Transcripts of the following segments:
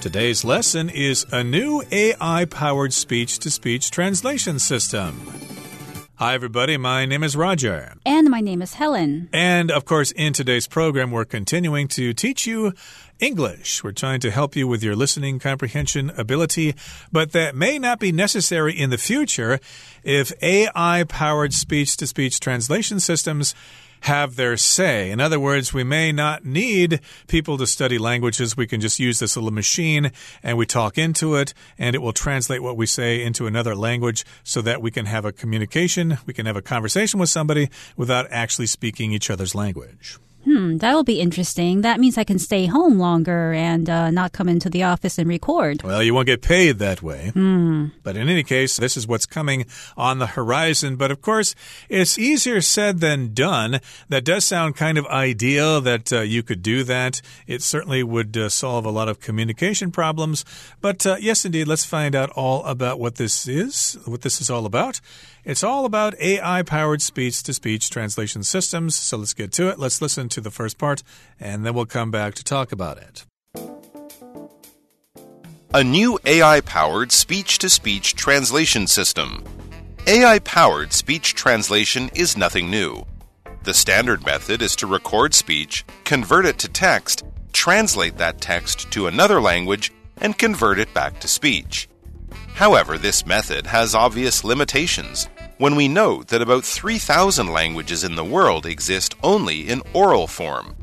Today's lesson is a new AI powered speech to speech translation system. Hi, everybody. My name is Roger. And my name is Helen. And of course, in today's program, we're continuing to teach you English. We're trying to help you with your listening comprehension ability, but that may not be necessary in the future if AI powered speech to speech translation systems have their say. In other words, we may not need people to study languages. We can just use this little machine and we talk into it and it will translate what we say into another language so that we can have a communication, we can have a conversation with somebody without actually speaking each other's language. Hmm, that'll be interesting. That means I can stay home longer and uh, not come into the office and record. Well, you won't get paid that way. Hmm. But in any case, this is what's coming on the horizon. But of course, it's easier said than done. That does sound kind of ideal that uh, you could do that. It certainly would uh, solve a lot of communication problems. But uh, yes, indeed, let's find out all about what this is, what this is all about. It's all about AI powered speech to speech translation systems. So let's get to it. Let's listen to the first part, and then we'll come back to talk about it. A new AI powered speech to speech translation system. AI powered speech translation is nothing new. The standard method is to record speech, convert it to text, translate that text to another language, and convert it back to speech. However, this method has obvious limitations when we know that about 3,000 languages in the world exist only in oral form.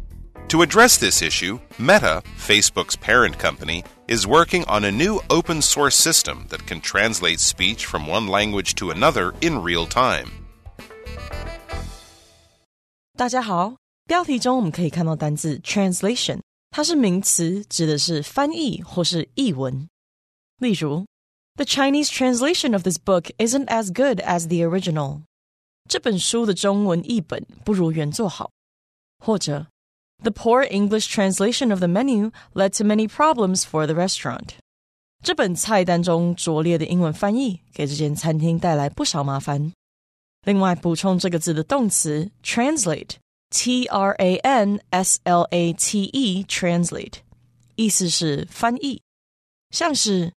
To address this issue, Meta, Facebook's parent company, is working on a new open source system that can translate speech from one language to another in real time. 大家好，标题中我们可以看到单字 translation，它是名词，指的是翻译或是译文。例如 the Chinese translation of this book isn't as good as the original. 这本书的中文译本不如原作好。或者，The poor English translation of the menu led to many problems for the restaurant. 这本菜单中拙劣的英文翻译给这间餐厅带来不少麻烦。另外，补充这个字的动词 translate，t r a n s l a t e，translate，意思是翻译，像是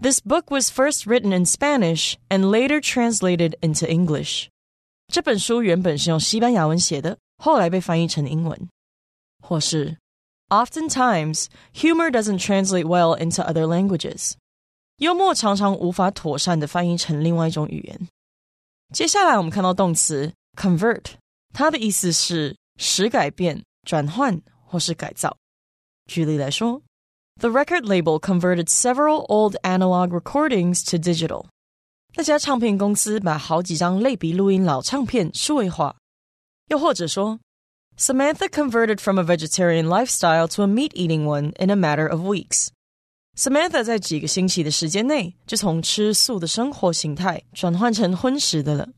this book was first written in Spanish and later translated into English. 这本书原本是用西班牙文写的，后来被翻译成英文。或是 Oftentimes, humor doesn't translate well into other languages. 幽默常常无法妥善的翻译成另外一种语言。接下来我们看到动词 convert，它的意思是使改变、转换或是改造。举例来说。 the record label converted several old analog recordings to digital. 那家唱片公司把好几张类比录音老唱片数位化。又或者说，Samantha converted from a vegetarian lifestyle to a meat-eating one in a matter of weeks. Samantha 在几个星期的时间内就从吃素的生活形态转换成荤食的了。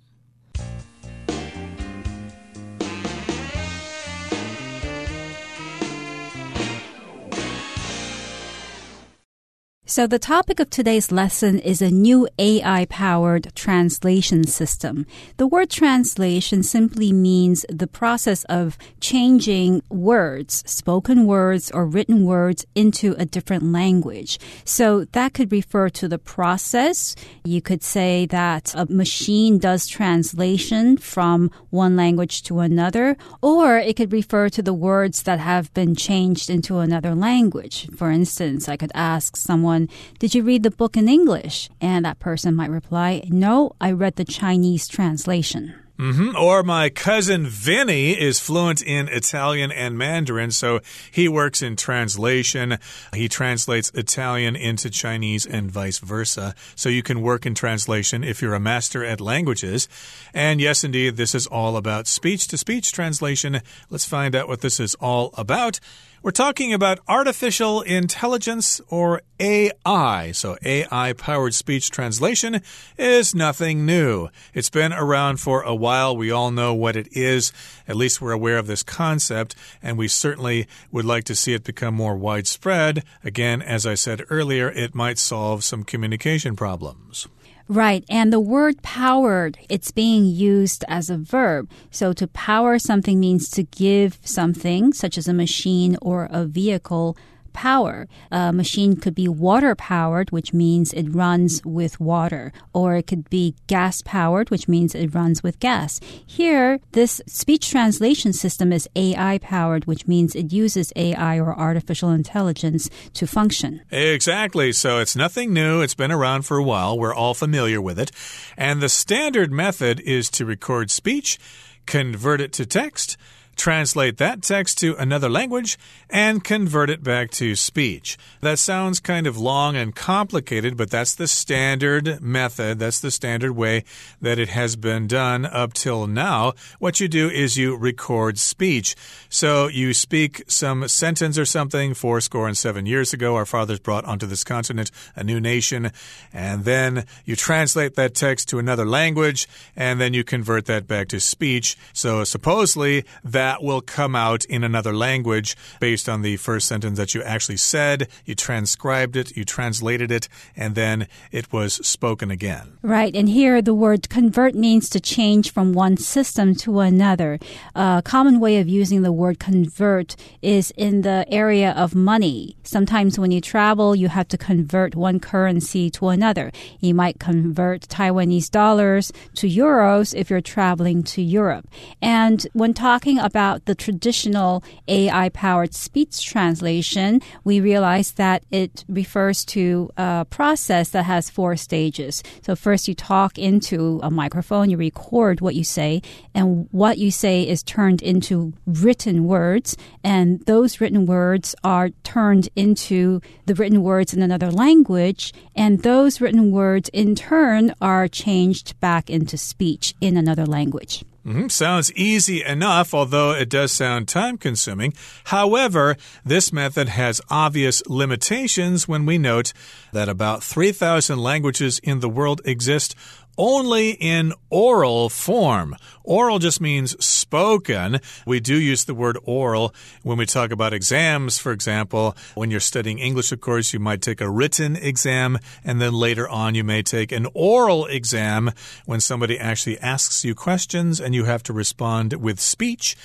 So, the topic of today's lesson is a new AI powered translation system. The word translation simply means the process of changing words, spoken words or written words, into a different language. So, that could refer to the process. You could say that a machine does translation from one language to another, or it could refer to the words that have been changed into another language. For instance, I could ask someone, someone, Did you read the book in English? And that person might reply, No, I read the Chinese translation. Mm -hmm. Or my cousin Vinny is fluent in Italian and Mandarin, so he works in translation. He translates Italian into Chinese and vice versa. So you can work in translation if you're a master at languages. And yes, indeed, this is all about speech to speech translation. Let's find out what this is all about. We're talking about artificial intelligence or AI. So, AI powered speech translation is nothing new. It's been around for a while. We all know what it is. At least we're aware of this concept, and we certainly would like to see it become more widespread. Again, as I said earlier, it might solve some communication problems. Right. And the word powered, it's being used as a verb. So to power something means to give something, such as a machine or a vehicle, power. A machine could be water powered, which means it runs with water, or it could be gas powered, which means it runs with gas. Here, this speech translation system is AI powered, which means it uses AI or artificial intelligence to function. Exactly. So it's nothing new. It's been around for a while. We're all familiar with it. And the standard method is to record speech, convert it to text, translate that text to another language, and convert it back to speech. That sounds kind of long and complicated, but that's the standard method. That's the standard way that it has been done up till now. What you do is you record speech. So you speak some sentence or something four score and seven years ago. Our fathers brought onto this continent a new nation, and then you translate that text to another language, and then you convert that back to speech. So supposedly that will come out in another language based based on the first sentence that you actually said, you transcribed it, you translated it, and then it was spoken again. Right. And here the word convert means to change from one system to another. A common way of using the word convert is in the area of money. Sometimes when you travel, you have to convert one currency to another. You might convert Taiwanese dollars to euros if you're traveling to Europe. And when talking about the traditional AI powered speech translation, we realize that it refers to a process that has four stages. So first you talk into a microphone, you record what you say, and what you say is turned into written words, and those written words are turned into the written words in another language, and those written words in turn are changed back into speech in another language. Mm -hmm. Sounds easy enough, although it does sound time consuming. However, this method has obvious limitations when we note that about 3,000 languages in the world exist only in oral form. Oral just means spoken. We do use the word oral when we talk about exams, for example. When you're studying English, of course, you might take a written exam, and then later on, you may take an oral exam when somebody actually asks you questions and you have to respond with speech.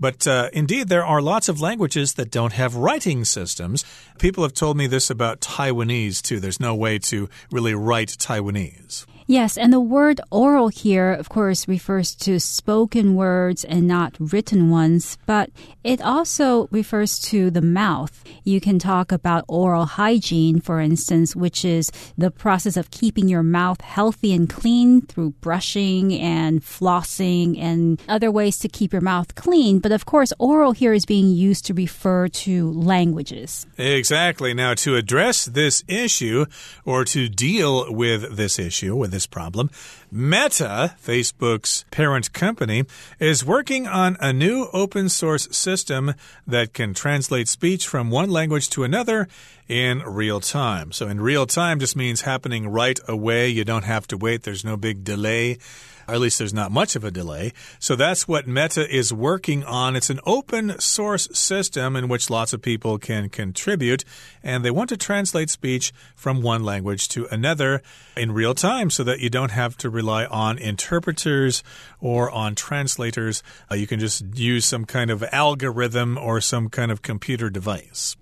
But uh, indeed, there are lots of languages that don't have writing systems. People have told me this about Taiwanese, too. There's no way to really write Taiwanese. Yes, and the word oral here, of course, refers to spoken words and not written ones, but it also refers to the mouth. You can talk about oral hygiene, for instance, which is the process of keeping your mouth healthy and clean through brushing and flossing and other ways to keep your mouth clean. But of course, oral here is being used to refer to languages. Exactly. Now, to address this issue or to deal with this issue, with this problem. Meta, Facebook's parent company, is working on a new open source system that can translate speech from one language to another in real time. So, in real time just means happening right away. You don't have to wait, there's no big delay or at least there's not much of a delay. So that's what Meta is working on. It's an open source system in which lots of people can contribute, and they want to translate speech from one language to another in real time so that you don't have to rely on interpreters or on translators. Uh, you can just use some kind of algorithm or some kind of computer device.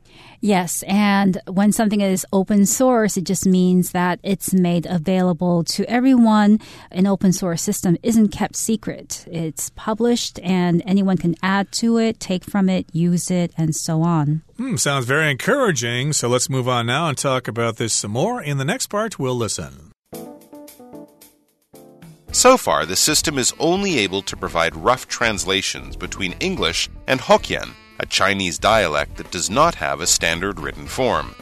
Yes, and when something is open source, it just means that it's made available to everyone. An open source system isn't kept secret. It's published and anyone can add to it, take from it, use it, and so on. Hmm, sounds very encouraging. So let's move on now and talk about this some more. In the next part, we'll listen. So far, the system is only able to provide rough translations between English and Hokkien a Chinese dialect that does not have a standard written form.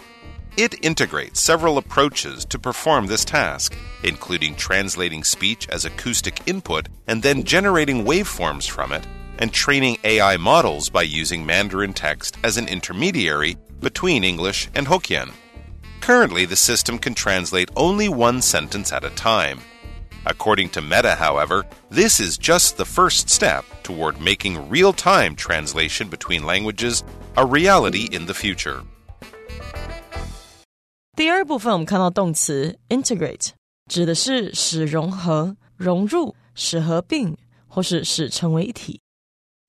It integrates several approaches to perform this task, including translating speech as acoustic input and then generating waveforms from it, and training AI models by using Mandarin text as an intermediary between English and Hokkien. Currently, the system can translate only one sentence at a time. According to Meta, however, this is just the first step toward making real time translation between languages a reality in the future. 第二部分我们看到动词 integrate，指的是使融合、融入、使合并或是使成为一体。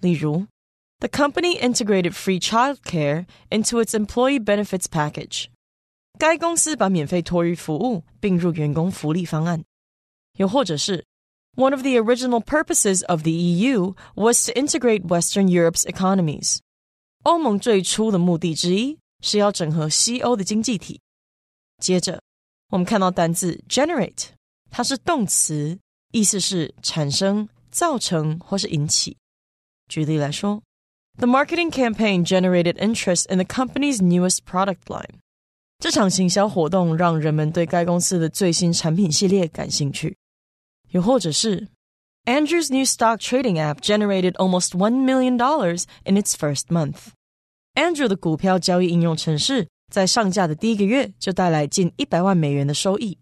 例如 The company integrated free childcare into its employee benefits package. 该公司把免费托育服务并入员工福利方案。 又或者是 One of the original purposes of the EU was to integrate Western Europe's economies. 欧盟最初的目的之一是要整合西欧的经济体。接着，我们看到单字 generate，它是动词，意思是产生、造成或是引起。举例来说，The marketing campaign generated interest in the company's newest product line。这场行销活动让人们对该公司的最新产品系列感兴趣。 又或者是 Andrew's new stock trading app generated almost one million dollars in its first month. Andrew 的股票交易应用程式在上架的第一个月就带来近一百万美元的收益。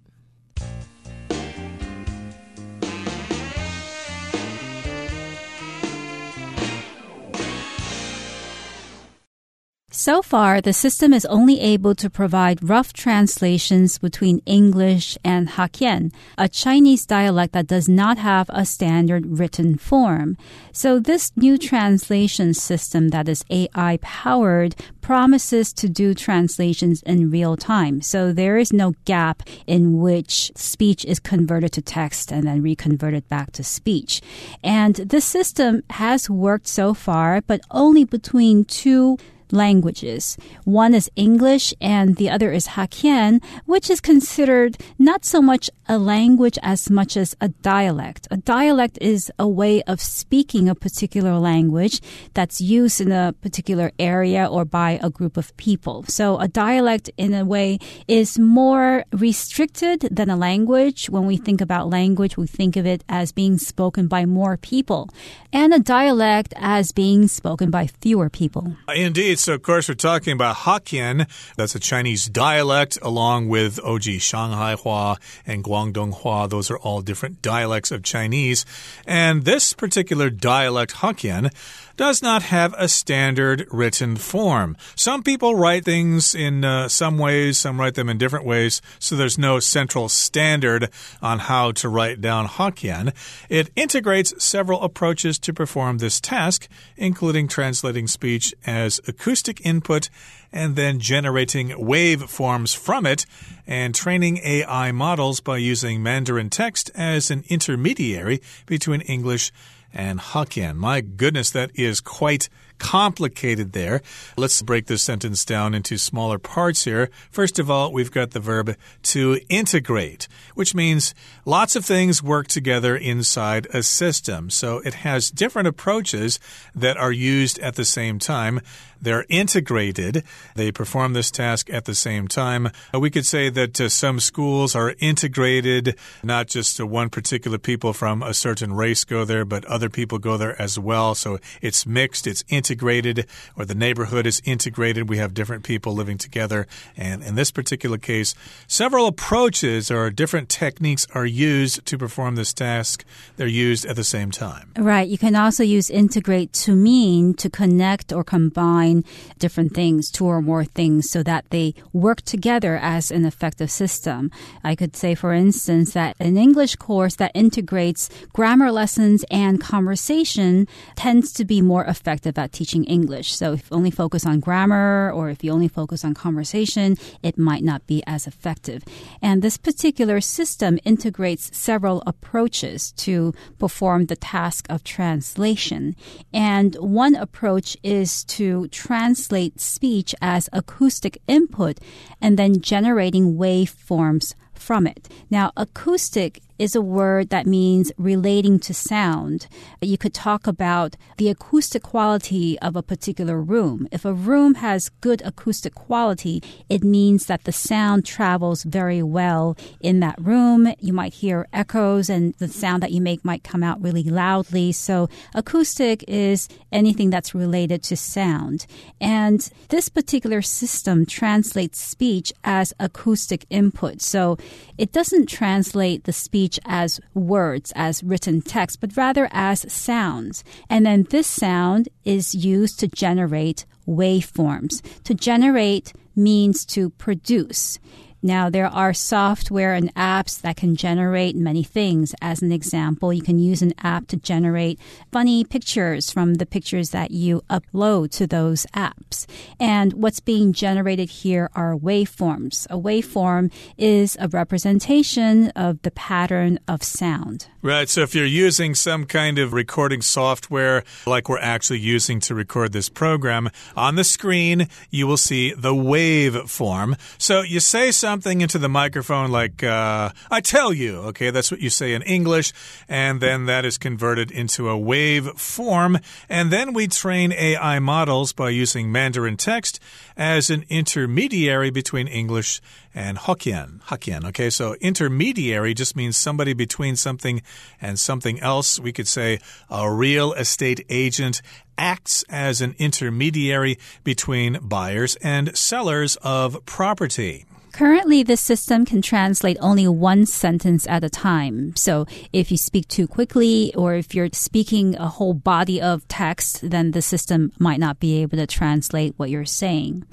So far, the system is only able to provide rough translations between English and Hokkien, a Chinese dialect that does not have a standard written form. So this new translation system that is AI powered promises to do translations in real time. So there is no gap in which speech is converted to text and then reconverted back to speech. And this system has worked so far, but only between two languages. One is English and the other is Hokkien, which is considered not so much a language as much as a dialect. A dialect is a way of speaking a particular language that's used in a particular area or by a group of people. So a dialect in a way is more restricted than a language. When we think about language, we think of it as being spoken by more people and a dialect as being spoken by fewer people. Uh, indeed. So, of course, we're talking about Hokkien. That's a Chinese dialect, along with Oji Shanghai Hua and Guangdong Hua. Those are all different dialects of Chinese. And this particular dialect, Hokkien, does not have a standard written form. Some people write things in uh, some ways, some write them in different ways, so there's no central standard on how to write down Hokkien. It integrates several approaches to perform this task, including translating speech as acoustic input and then generating waveforms from it and training AI models by using Mandarin text as an intermediary between English and Hokkien. My goodness, that is quite complicated there. Let's break this sentence down into smaller parts here. First of all, we've got the verb to integrate, which means lots of things work together inside a system. So it has different approaches that are used at the same time. They're integrated. They perform this task at the same time. Uh, we could say that uh, some schools are integrated, not just uh, one particular people from a certain race go there, but other people go there as well. So it's mixed, it's integrated, or the neighborhood is integrated. We have different people living together. And in this particular case, several approaches or different techniques are used to perform this task. They're used at the same time. Right. You can also use integrate to mean to connect or combine different things, two or more things, so that they work together as an effective system. I could say, for instance, that an English course that integrates grammar lessons and conversation tends to be more effective at teaching English. So if you only focus on grammar or if you only focus on conversation, it might not be as effective. And this particular system integrates several approaches to perform the task of translation. And one approach is to translate speech as acoustic input and then generating waveforms from it. Now, acoustic is a word that means relating to sound. You could talk about the acoustic quality of a particular room. If a room has good acoustic quality, it means that the sound travels very well in that room. You might hear echoes and the sound that you make might come out really loudly. So acoustic is anything that's related to sound. And this particular system translates speech as acoustic input. So it doesn't translate the speech as words, as written text, but rather as sounds. And then this sound is used to generate waveforms. To generate means to produce. Now, there are software and apps that can generate many things. As an example, you can use an app to generate funny pictures from the pictures that you upload to those apps. And what's being generated here are waveforms. A waveform is a representation of the pattern of sound. Right. So if you're using some kind of recording software like we're actually using to record this program, on the screen you will see the waveform. So you say something into the microphone like, uh, I tell you, okay, that's what you say in English, and then that is converted into a wave form. And then we train AI models by using Mandarin text as an intermediary between English and Hokkien. Hokkien, okay? So intermediary just means somebody between something and something else. We could say a real estate agent acts as an intermediary between buyers and sellers of property. Currently, this system can translate only one sentence at a time. So if you speak too quickly or if you're speaking a whole body of text, then the system might not be able to translate what you're saying.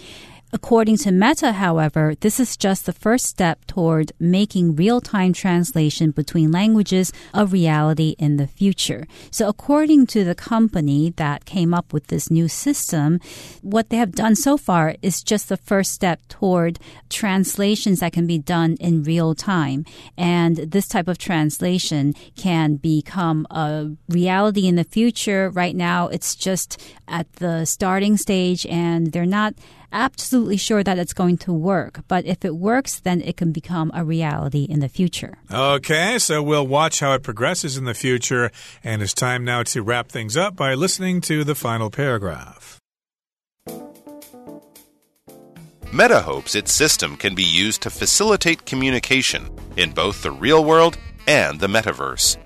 According to Meta, however, this is just the first step toward making real time translation between languages a reality in the future. So, according to the company that came up with this new system, what they have done so far is just the first step toward translations that can be done in real time. And this type of translation can become a reality in the future. Right now, it's just at the starting stage and they're not absolutely sure that it's going to work. But if it works, then it can become a reality in the future. Okay, so we'll watch how it progresses in the future. And it's time now to wrap things up by listening to the final paragraph. Meta hopes its system can be used to facilitate communication in both the real world and the metaverse.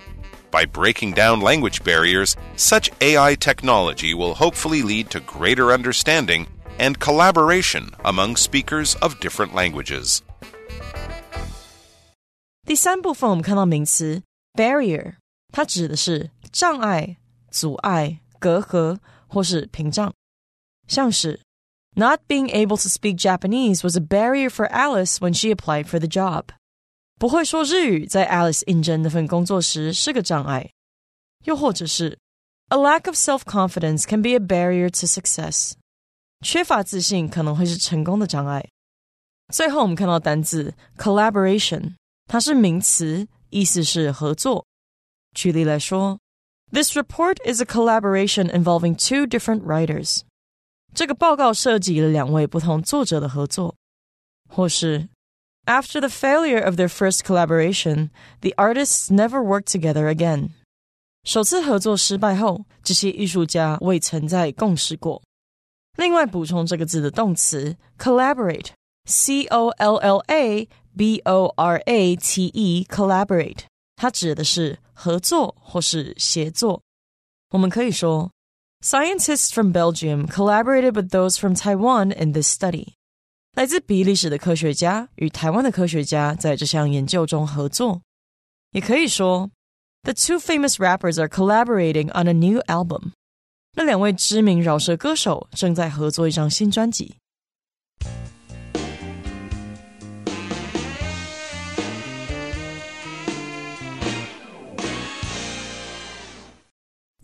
By breaking down language barriers, such AI technology will hopefully lead to greater understanding and collaboration among speakers of different languages. 第三部分我们看到名词 barrier，它指的是障碍、阻碍、隔阂或是屏障，像是 Not being able to speak Japanese was a barrier for Alice when she applied for the job。不会说日语在 Alice 应征那份工作时是个障碍，又或者是 A lack of self-confidence can be a barrier to success。 缺乏自信可能会是成功的障碍。最后，我们看到单字 collaboration，它是名词，意思是合作。举例来说，This report is a collaboration involving two different writers。这个报告涉及了两位不同作者的合作。或是 After the failure of their first collaboration, the artists never worked together again。首次合作失败后，这些艺术家未曾再共事过。另外补充这个字的动词 collaborate，c o l l a b o r a t e，collaborate，它指的是合作或是协作。我们可以说，Scientists from Belgium collaborated with those from Taiwan in this study。来自比利时的科学家与台湾的科学家在这项研究中合作。也可以说，The two famous rappers are collaborating on a new album。 那两位知名饶舌歌手正在合作一张新专辑。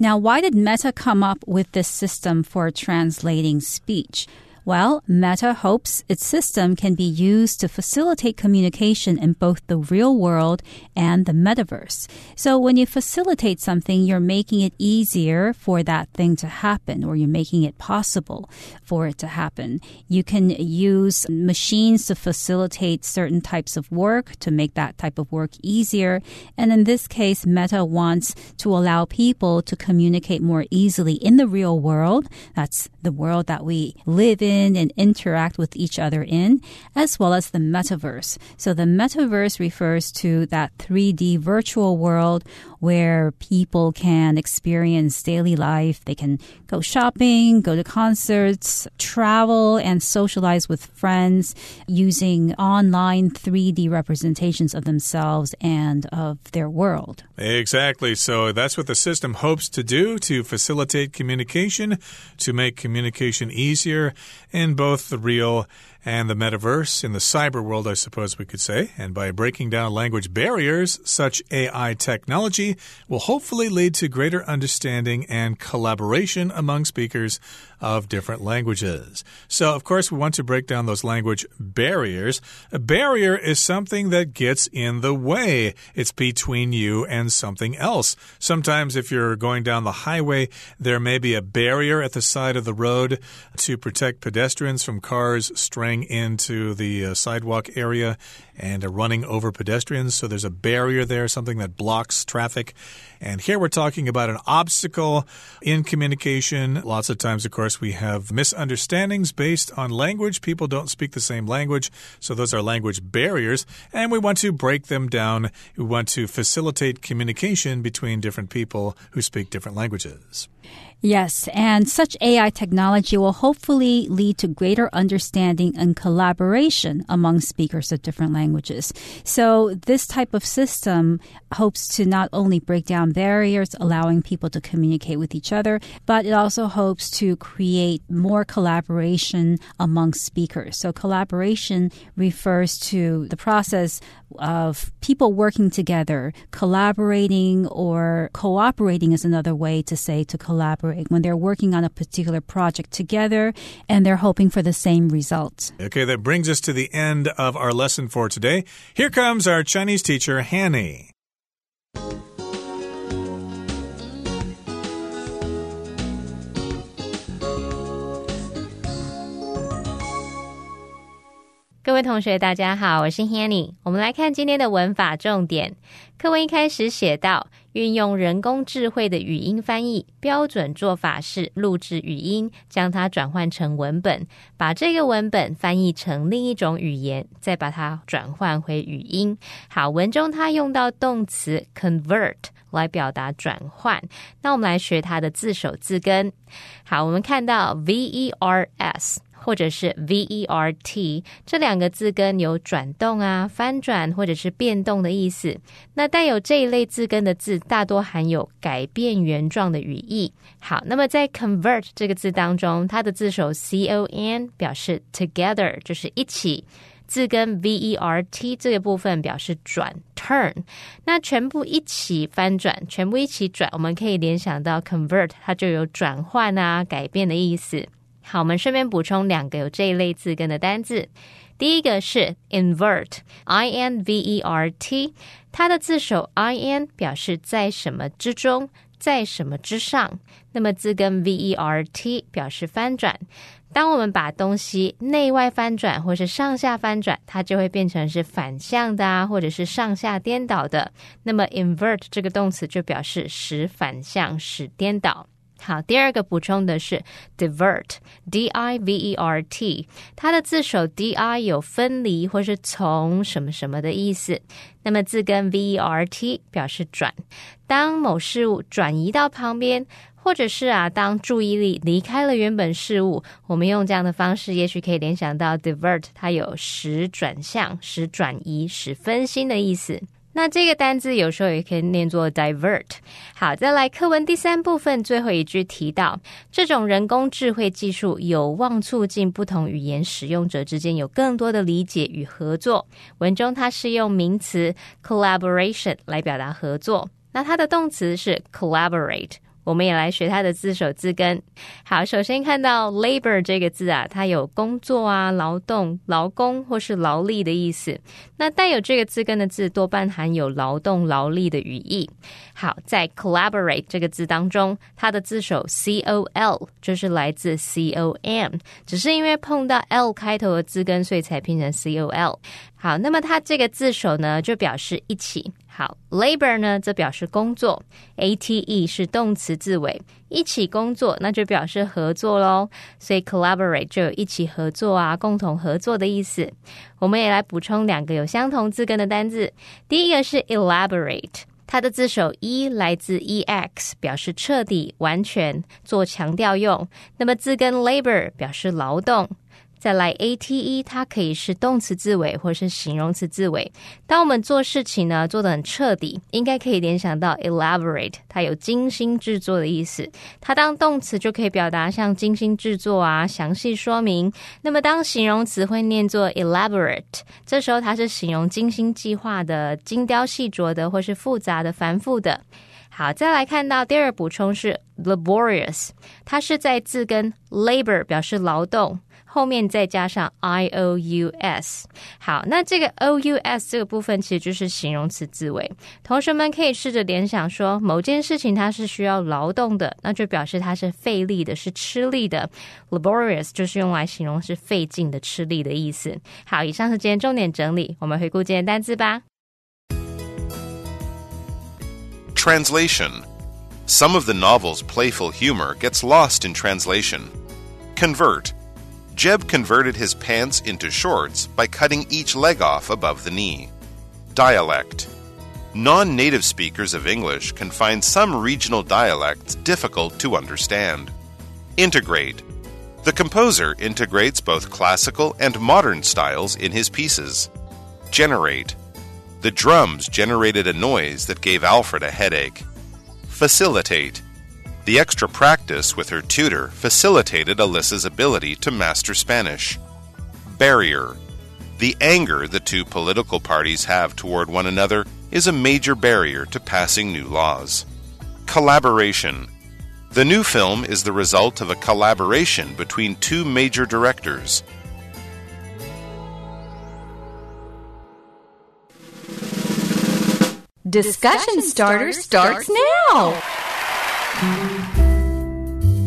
Now, why did Meta come up with this system for translating speech? Well, Meta hopes its system can be used to facilitate communication in both the real world and the metaverse. So when you facilitate something, you're making it easier for that thing to happen or you're making it possible for it to happen. You can use machines to facilitate certain types of work to make that type of work easier. And in this case, Meta wants to allow people to communicate more easily in the real world. That's the world that we live in in and interact with each other in, as well as the metaverse. So the metaverse refers to that 3D virtual world where people can experience daily life. They can go shopping, go to concerts, travel, and socialize with friends using online 3D representations of themselves and of their world. Exactly. So that's what the system hopes to do to facilitate communication, to make communication easier in both the real and the metaverse in the cyber world, I suppose we could say. And by breaking down language barriers, such AI technology will hopefully lead to greater understanding and collaboration among speakers of different languages. So, of course, we want to break down those language barriers. A barrier is something that gets in the way, it's between you and something else. Sometimes, if you're going down the highway, there may be a barrier at the side of the road to protect pedestrians from cars straying into the uh, sidewalk area and running over pedestrians. So there's a barrier there, something that blocks traffic. And here we're talking about an obstacle in communication. Lots of times, of course, we have misunderstandings based on language. People don't speak the same language, so those are language barriers. And we want to break them down. We want to facilitate communication between different people who speak different languages. Yes, and such AI technology will hopefully lead to greater understanding and collaboration among speakers of different languages. So, this type of system hopes to not only break down barriers, allowing people to communicate with each other, but it also hopes to create more collaboration among speakers. So, collaboration refers to the process of people working together, collaborating or cooperating is another way to say to collaborate when they're working on a particular project together and they're hoping for the same results. Okay, that brings us to the end of our lesson for today Here comes our Chinese teacher, Hanny. 各位同学，大家好，我是 Hanny。我们来看今天的文法重点。课文一开始写到， 运用人工智慧的语音翻译，标准做法是录制语音，将它转换成文本，把这个文本翻译成另一种语言，再把它转换回语音。好，文中它用到动词 convert 来表达转换。那我们来学它的字首字根。好，我们看到 vers。或者是 v e r t 这两个字根有转动啊、翻转或者是变动的意思。那带有这一类字根的字，大多含有改变原状的语义。好，那么在 convert 这个字当中，它的字首 c o n 表示 together，就是一起。字根 v e r t 这个部分表示转 turn。那全部一起翻转，全部一起转，我们可以联想到 convert，它就有转换啊、改变的意思。好，我们顺便补充两个有这一类字根的单字。第一个是 invert，i n v e r t，它的字首 i n 表示在什么之中，在什么之上。那么字根 v e r t 表示翻转。当我们把东西内外翻转或是上下翻转，它就会变成是反向的啊，或者是上下颠倒的。那么 invert 这个动词就表示使反向，使颠倒。好，第二个补充的是 divert，d i v e r t，它的字首 d i 有分离或是从什么什么的意思。那么字根 v e r t 表示转，当某事物转移到旁边，或者是啊，当注意力离开了原本事物，我们用这样的方式，也许可以联想到 divert，它有使转向、使转移、使分心的意思。那这个单字有时候也可以念作 divert。好，再来课文第三部分最后一句提到，这种人工智慧技术有望促进不同语言使用者之间有更多的理解与合作。文中它是用名词 collaboration 来表达合作，那它的动词是 collaborate。我们也来学它的字首字根。好，首先看到 labor 这个字啊，它有工作啊、劳动、劳工或是劳力的意思。那带有这个字根的字，多半含有劳动、劳力的语义。好，在 collaborate 这个字当中，它的字首 c o l 就是来自 c o m，只是因为碰到 l 开头的字根，所以才拼成 c o l。好，那么它这个字首呢，就表示一起。好，labor 呢，则表示工作，a t e 是动词字尾，一起工作，那就表示合作喽。所以 collaborate 就有一起合作啊，共同合作的意思。我们也来补充两个有相同字根的单字，第一个是 elaborate，它的字首 e 来自 e x，表示彻底、完全，做强调用。那么字根 labor 表示劳动。再来 ate，它可以是动词字尾或是形容词字尾。当我们做事情呢做得很彻底，应该可以联想到 elaborate，它有精心制作的意思。它当动词就可以表达像精心制作啊、详细说明。那么当形容词会念作 elaborate，这时候它是形容精心计划的、精雕细琢的或是复杂的、繁复的。好，再来看到第二补充是 laborious，它是在字根 labor 表示劳动。后面再加上 i o u s，好，那这个 o u s 这个部分其实就是形容词字尾。同学们可以试着联想说，某件事情它是需要劳动的，那就表示它是费力的，是吃力的。laborious 就是用来形容是费劲的、吃力的意思。好，以上是今天重点整理，我们回顾今天单词吧。Translation Some of the novel's playful humor gets lost in translation. Convert Jeb converted his pants into shorts by cutting each leg off above the knee. Dialect Non native speakers of English can find some regional dialects difficult to understand. Integrate The composer integrates both classical and modern styles in his pieces. Generate The drums generated a noise that gave Alfred a headache. Facilitate the extra practice with her tutor facilitated Alyssa's ability to master Spanish. Barrier The anger the two political parties have toward one another is a major barrier to passing new laws. Collaboration The new film is the result of a collaboration between two major directors. Discussion starter starts now.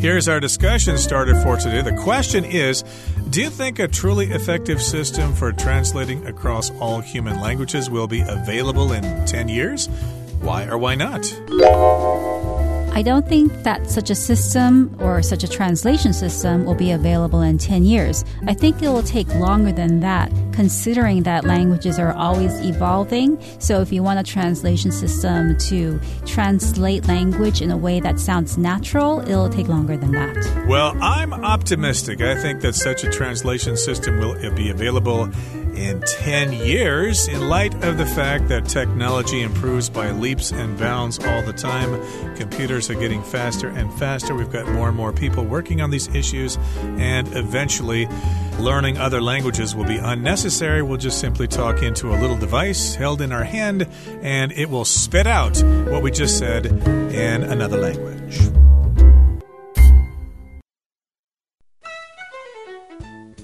Here's our discussion started for today. The question is Do you think a truly effective system for translating across all human languages will be available in 10 years? Why or why not? I don't think that such a system or such a translation system will be available in 10 years. I think it will take longer than that, considering that languages are always evolving. So, if you want a translation system to translate language in a way that sounds natural, it'll take longer than that. Well, I'm optimistic. I think that such a translation system will be available in 10 years in light of the fact that technology improves by leaps and bounds all the time. Computers are getting faster and faster. We've got more and more people working on these issues, and eventually, learning other languages will be unnecessary. We'll just simply talk into a little device held in our hand, and it will spit out what we just said in another language.